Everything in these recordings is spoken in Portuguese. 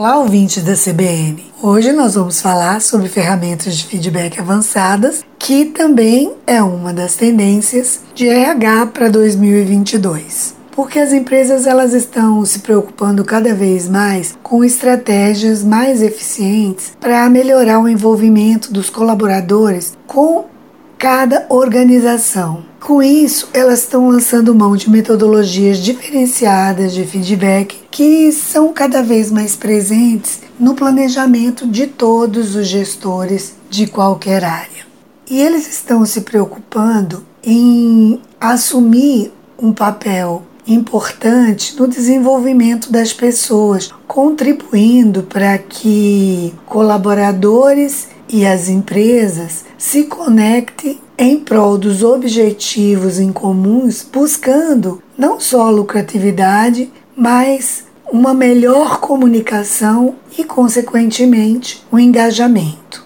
Olá, ouvintes da CBN. Hoje nós vamos falar sobre ferramentas de feedback avançadas, que também é uma das tendências de RH para 2022. Porque as empresas elas estão se preocupando cada vez mais com estratégias mais eficientes para melhorar o envolvimento dos colaboradores com cada organização. Com isso, elas estão lançando mão de metodologias diferenciadas de feedback que são cada vez mais presentes no planejamento de todos os gestores de qualquer área. E eles estão se preocupando em assumir um papel importante no desenvolvimento das pessoas, contribuindo para que colaboradores e as empresas se conectem em prol dos objetivos em comuns, buscando não só lucratividade, mas uma melhor comunicação e, consequentemente, o um engajamento.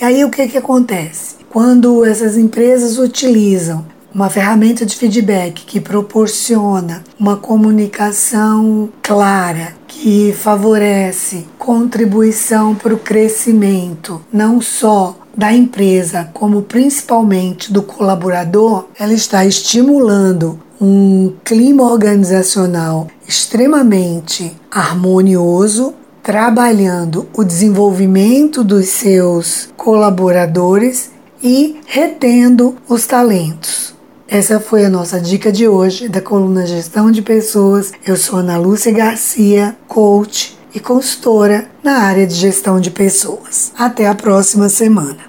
E aí o que, que acontece? Quando essas empresas utilizam uma ferramenta de feedback que proporciona uma comunicação clara, que favorece contribuição para o crescimento, não só da empresa, como principalmente do colaborador, ela está estimulando um clima organizacional extremamente harmonioso, trabalhando o desenvolvimento dos seus colaboradores e retendo os talentos. Essa foi a nossa dica de hoje da coluna Gestão de Pessoas. Eu sou Ana Lúcia Garcia, coach e consultora na área de gestão de pessoas. Até a próxima semana.